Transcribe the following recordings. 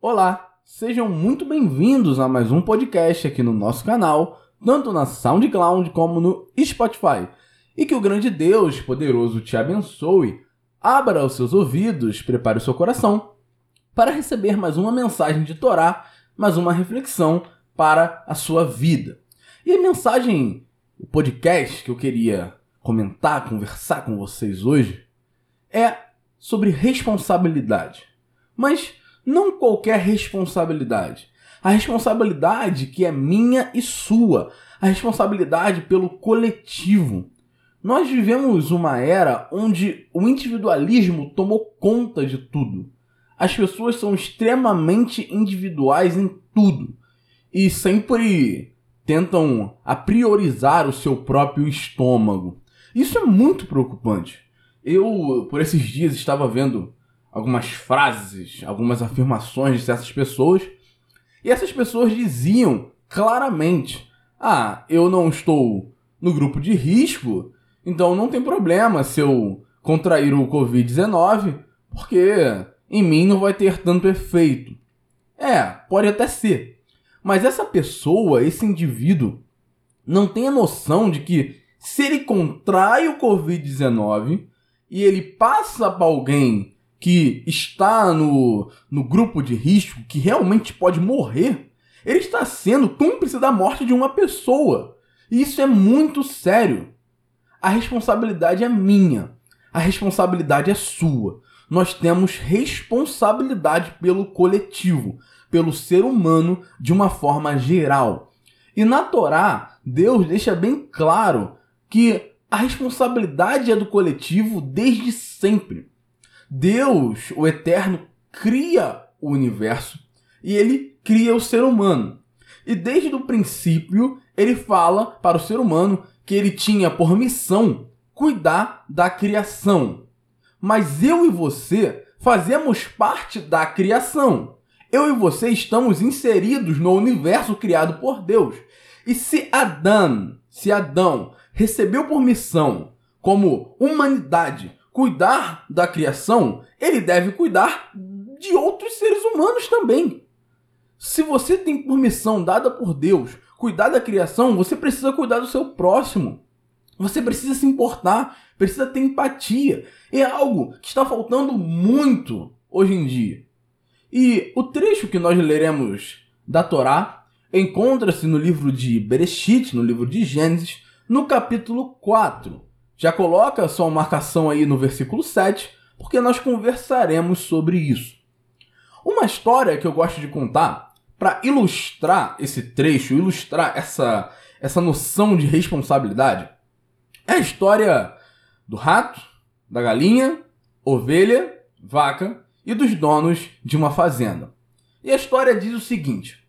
Olá, sejam muito bem-vindos a mais um podcast aqui no nosso canal, tanto na SoundCloud como no Spotify. E que o grande Deus poderoso te abençoe, abra os seus ouvidos, prepare o seu coração para receber mais uma mensagem de Torá, mais uma reflexão para a sua vida. E a mensagem, o podcast que eu queria comentar, conversar com vocês hoje é sobre responsabilidade. Mas não qualquer responsabilidade. A responsabilidade que é minha e sua. A responsabilidade pelo coletivo. Nós vivemos uma era onde o individualismo tomou conta de tudo. As pessoas são extremamente individuais em tudo e sempre tentam a priorizar o seu próprio estômago. Isso é muito preocupante. Eu, por esses dias, estava vendo algumas frases, algumas afirmações de certas pessoas, e essas pessoas diziam claramente: Ah, eu não estou no grupo de risco, então não tem problema se eu contrair o Covid-19, porque em mim não vai ter tanto efeito. É, pode até ser. Mas essa pessoa, esse indivíduo, não tem a noção de que se ele contrai o Covid-19 e ele passa para alguém que está no, no grupo de risco, que realmente pode morrer, ele está sendo cúmplice da morte de uma pessoa. E isso é muito sério. A responsabilidade é minha. A responsabilidade é sua. Nós temos responsabilidade pelo coletivo, pelo ser humano de uma forma geral. E na Torá, Deus deixa bem claro que a responsabilidade é do coletivo desde sempre. Deus, o Eterno, cria o universo e ele cria o ser humano. E desde o princípio, ele fala para o ser humano que ele tinha por missão cuidar da criação. Mas eu e você fazemos parte da criação. Eu e você estamos inseridos no universo criado por Deus. E se Adão, se Adão recebeu por missão, como humanidade, cuidar da criação, ele deve cuidar de outros seres humanos também. Se você tem por missão dada por Deus cuidar da criação, você precisa cuidar do seu próximo. Você precisa se importar, precisa ter empatia. É algo que está faltando muito hoje em dia. E o trecho que nós leremos da Torá encontra-se no livro de Bereshit, no livro de Gênesis, no capítulo 4. Já coloca sua marcação aí no versículo 7, porque nós conversaremos sobre isso. Uma história que eu gosto de contar para ilustrar esse trecho, ilustrar essa, essa noção de responsabilidade, é a história do rato, da galinha, ovelha, vaca e dos donos de uma fazenda. E a história diz o seguinte: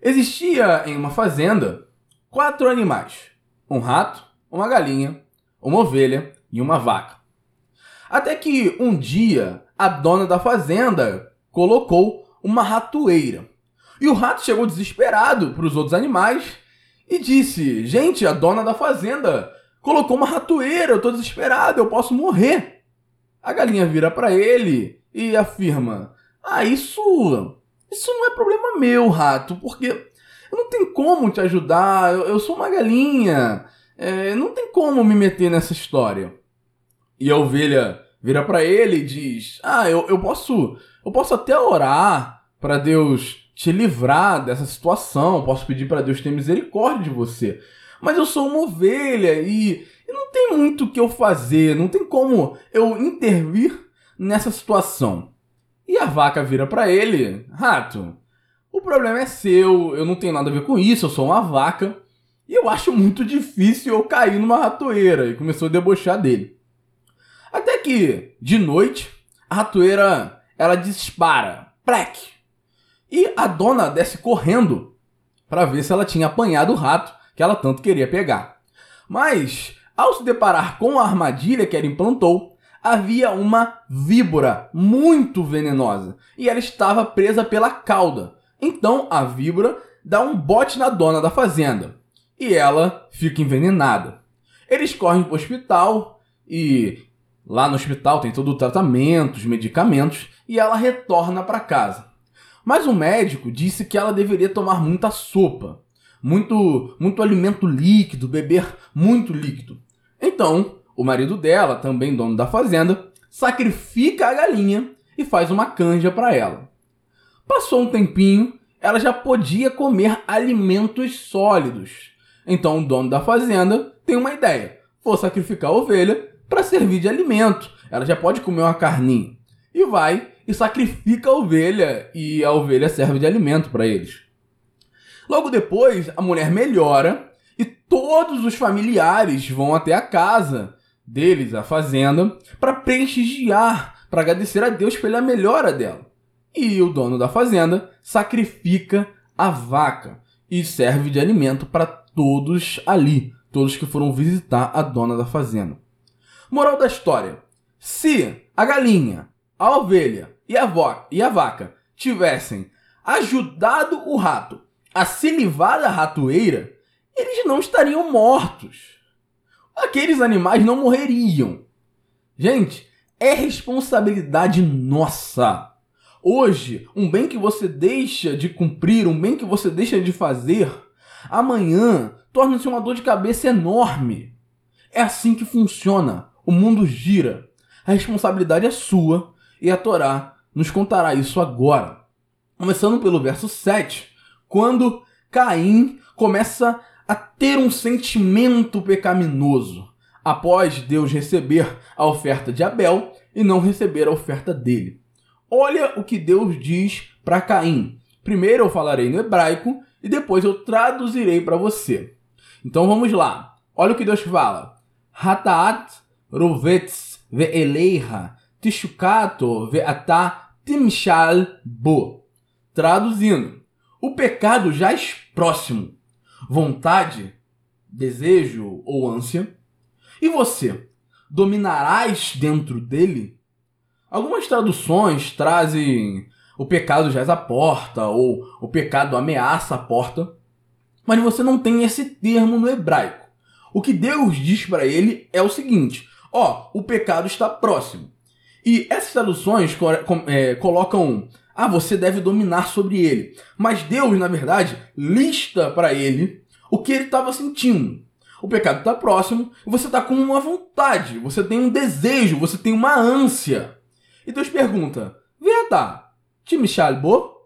existia em uma fazenda quatro animais: um rato, uma galinha, uma ovelha e uma vaca. Até que um dia a dona da fazenda colocou uma ratoeira. E o rato chegou desesperado para os outros animais e disse: Gente, a dona da fazenda colocou uma ratoeira, eu estou desesperado, eu posso morrer. A galinha vira para ele e afirma: Ah, isso. Isso não é problema meu, rato, porque eu não tenho como te ajudar, eu, eu sou uma galinha é, não tem como me meter nessa história. E a ovelha vira para ele e diz: Ah, eu, eu posso. Eu posso até orar para Deus te livrar dessa situação. Posso pedir para Deus ter misericórdia de você. Mas eu sou uma ovelha e, e não tem muito o que eu fazer. Não tem como eu intervir nessa situação. E a vaca vira para ele: Rato, o problema é seu. Eu não tenho nada a ver com isso. Eu sou uma vaca. E eu acho muito difícil eu cair numa ratoeira. E começou a debochar dele. Até que, de noite, a ratoeira ela dispara. Plec! E a dona desce correndo para ver se ela tinha apanhado o rato que ela tanto queria pegar. Mas, ao se deparar com a armadilha que ela implantou, havia uma víbora muito venenosa e ela estava presa pela cauda. Então a víbora dá um bote na dona da fazenda e ela fica envenenada. Eles correm para o hospital e lá no hospital tem todo o tratamento, os medicamentos e ela retorna para casa. Mas o médico disse que ela deveria tomar muita sopa, muito, muito alimento líquido, beber muito líquido. Então, o marido dela, também dono da fazenda, sacrifica a galinha e faz uma canja para ela. Passou um tempinho, ela já podia comer alimentos sólidos. Então o dono da fazenda tem uma ideia: vou sacrificar a ovelha para servir de alimento. Ela já pode comer uma carninha. E vai e sacrifica a ovelha e a ovelha serve de alimento para eles. Logo depois, a mulher melhora e todos os familiares vão até a casa deles, a fazenda, para prestigiar, para agradecer a Deus pela melhora dela. E o dono da fazenda sacrifica a vaca e serve de alimento para todos ali, todos que foram visitar a dona da fazenda. Moral da história: se a galinha, a ovelha e a, e a vaca tivessem ajudado o rato a se livrar da ratoeira, eles não estariam mortos. Aqueles animais não morreriam. Gente, é responsabilidade nossa. Hoje, um bem que você deixa de cumprir, um bem que você deixa de fazer, amanhã torna-se uma dor de cabeça enorme. É assim que funciona. O mundo gira. A responsabilidade é sua e a Torá nos contará isso agora. Começando pelo verso 7, quando Caim começa a ter um sentimento pecaminoso após Deus receber a oferta de Abel e não receber a oferta dele. Olha o que Deus diz para Caim. Primeiro eu falarei no hebraico e depois eu traduzirei para você. Então vamos lá. Olha o que Deus fala. Hataat rovetz ve'eleiha tishukato ve'ata timshal bo. Traduzindo, o pecado jaz próximo. Vontade, desejo ou ânsia. E você, dominarás dentro dele? Algumas traduções trazem o pecado jaz à porta ou o pecado ameaça a porta, mas você não tem esse termo no hebraico. O que Deus diz para ele é o seguinte: ó, o pecado está próximo. E essas traduções é, colocam, ah, você deve dominar sobre ele. Mas Deus, na verdade, lista para ele o que ele estava sentindo. O pecado está próximo você está com uma vontade, você tem um desejo, você tem uma ânsia. E Deus pergunta: Veta, time Shalbo?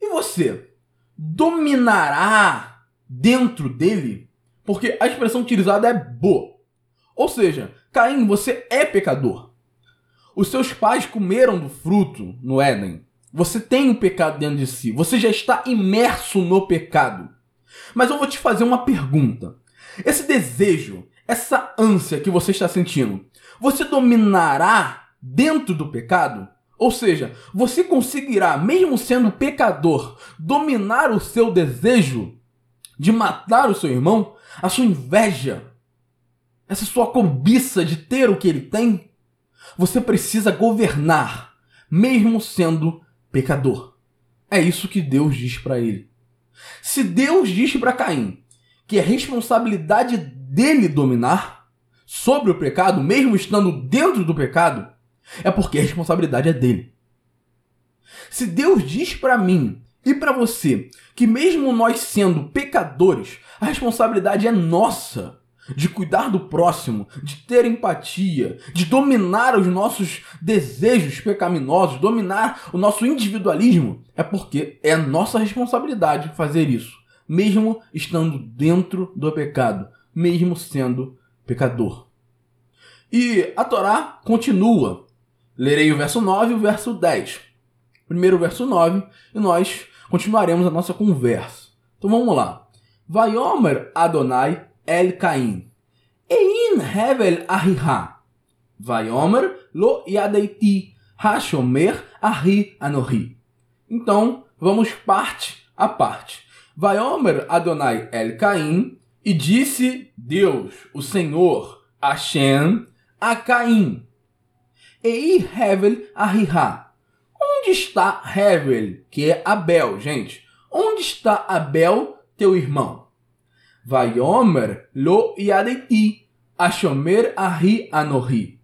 E você dominará dentro dele? Porque a expressão utilizada é bo. Ou seja, Caim, você é pecador. Os seus pais comeram do fruto no Éden. Você tem o pecado dentro de si. Você já está imerso no pecado. Mas eu vou te fazer uma pergunta. Esse desejo, essa ânsia que você está sentindo, você dominará dentro do pecado? Ou seja, você conseguirá, mesmo sendo pecador, dominar o seu desejo de matar o seu irmão, a sua inveja, essa sua cobiça de ter o que ele tem? Você precisa governar, mesmo sendo pecador. É isso que Deus diz para ele. Se Deus diz para Caim que é responsabilidade dele dominar sobre o pecado, mesmo estando dentro do pecado, é porque a responsabilidade é dele. Se Deus diz para mim e para você que mesmo nós sendo pecadores, a responsabilidade é nossa de cuidar do próximo, de ter empatia, de dominar os nossos desejos pecaminosos, dominar o nosso individualismo, é porque é nossa responsabilidade fazer isso, mesmo estando dentro do pecado, mesmo sendo pecador. E a Torá continua. Lerei o verso 9 e o verso 10. Primeiro o verso 9 e nós continuaremos a nossa conversa. Então vamos lá. Vaiomer Adonai El Caim. Ein hevel ahiha. Vaiomer lo yadeiti. Hashomer ahi anohi. Então, vamos parte a parte. Vaiomer Adonai El Caim. E disse Deus, o Senhor, Hashem, a Caim. Ei hevel ahiha. Onde está Hevel, que é Abel, gente? Onde está Abel, teu irmão? Vaiomer lo yadeti, Ashomer ahi anohi.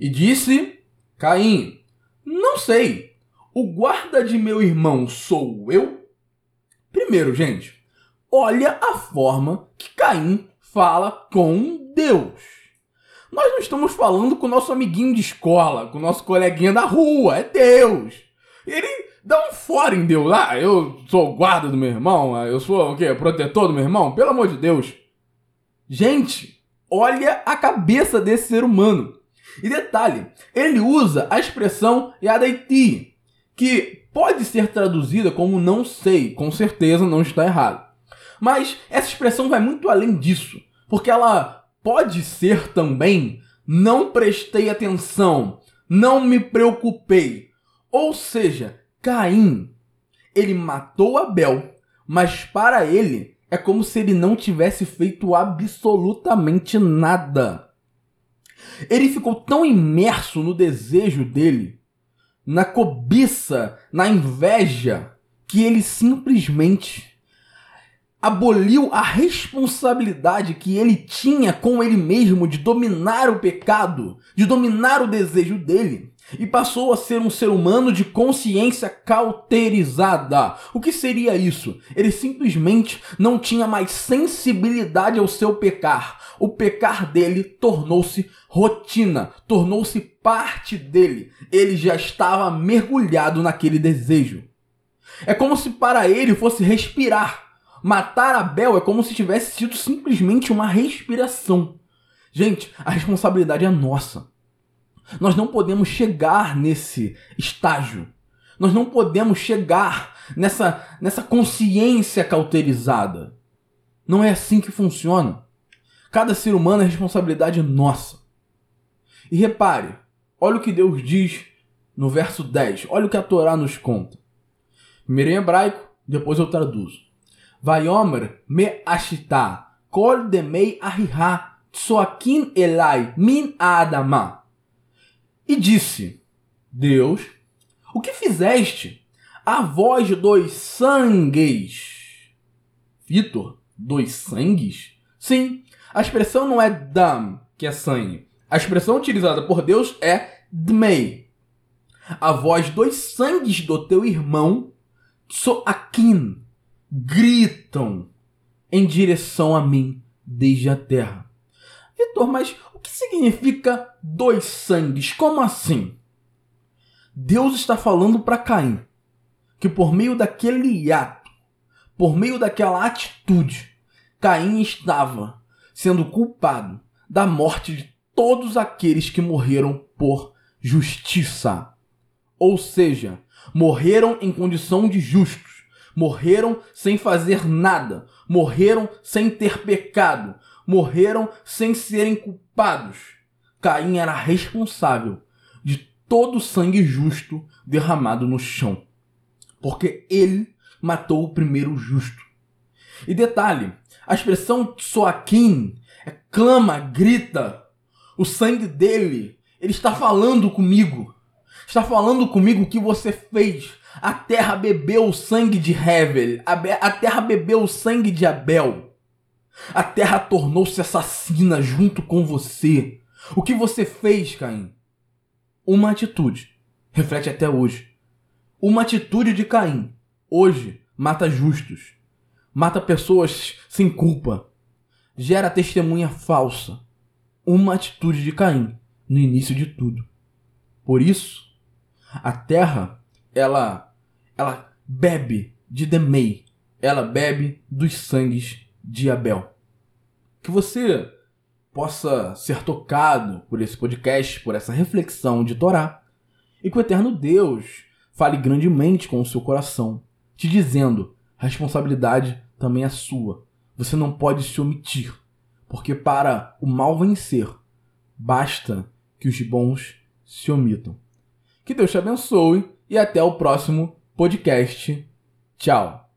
E disse Caim, não sei. o guarda de meu irmão sou eu? Primeiro, gente, olha a forma que Caim fala com Deus. Nós não estamos falando com o nosso amiguinho de escola, com o nosso coleguinha da rua, é Deus. Ele dá um fora em Deus. Ah, eu sou guarda do meu irmão, ah, eu sou o quê? Protetor do meu irmão? Pelo amor de Deus. Gente, olha a cabeça desse ser humano. E detalhe, ele usa a expressão Yadaiti, que pode ser traduzida como não sei, com certeza não está errado. Mas essa expressão vai muito além disso, porque ela pode ser também não prestei atenção, não me preocupei. Ou seja, Caim, ele matou Abel, mas para ele é como se ele não tivesse feito absolutamente nada. Ele ficou tão imerso no desejo dele, na cobiça, na inveja, que ele simplesmente aboliu a responsabilidade que ele tinha com ele mesmo de dominar o pecado, de dominar o desejo dele, e passou a ser um ser humano de consciência cauterizada. O que seria isso? Ele simplesmente não tinha mais sensibilidade ao seu pecar. O pecar dele tornou-se rotina, tornou-se parte dele. Ele já estava mergulhado naquele desejo. É como se para ele fosse respirar. Matar Abel é como se tivesse sido simplesmente uma respiração. Gente, a responsabilidade é nossa. Nós não podemos chegar nesse estágio. Nós não podemos chegar nessa, nessa consciência cauterizada. Não é assim que funciona. Cada ser humano é responsabilidade nossa. E repare, olha o que Deus diz no verso 10. Olha o que a Torá nos conta. Primeiro em hebraico, depois eu traduzo. Vaiomer me ashita kol demei ahiha tsoakin elai min adama. E disse, Deus, o que fizeste? A voz dos sangues. Vitor, dos sangues? Sim, a expressão não é dam, que é sangue. A expressão utilizada por Deus é dmei. A voz dos sangues do teu irmão, Tsoakin, gritam em direção a mim desde a terra. Vitor, mas o que significa dois sangues? Como assim? Deus está falando para Caim que por meio daquele ato, por meio daquela atitude, Caim estava sendo culpado da morte de todos aqueles que morreram por justiça. Ou seja, morreram em condição de justos morreram sem fazer nada, morreram sem ter pecado, morreram sem serem culpados. Caim era responsável de todo o sangue justo derramado no chão, porque ele matou o primeiro justo. E detalhe, a expressão Tsoakim é clama, grita. O sangue dele, ele está falando comigo. Está falando comigo o que você fez a terra bebeu o sangue de Hevel. A terra bebeu o sangue de Abel. A terra tornou-se assassina junto com você. O que você fez, Caim? Uma atitude. Reflete até hoje. Uma atitude de Caim. Hoje mata justos. Mata pessoas sem culpa. Gera testemunha falsa. Uma atitude de Caim no início de tudo. Por isso, a terra, ela ela bebe de Demei, ela bebe dos sangues de Abel. Que você possa ser tocado por esse podcast, por essa reflexão de Torá, e que o eterno Deus fale grandemente com o seu coração, te dizendo: a responsabilidade também é sua. Você não pode se omitir, porque para o mal vencer, basta que os bons se omitam. Que Deus te abençoe e até o próximo podcast. Tchau.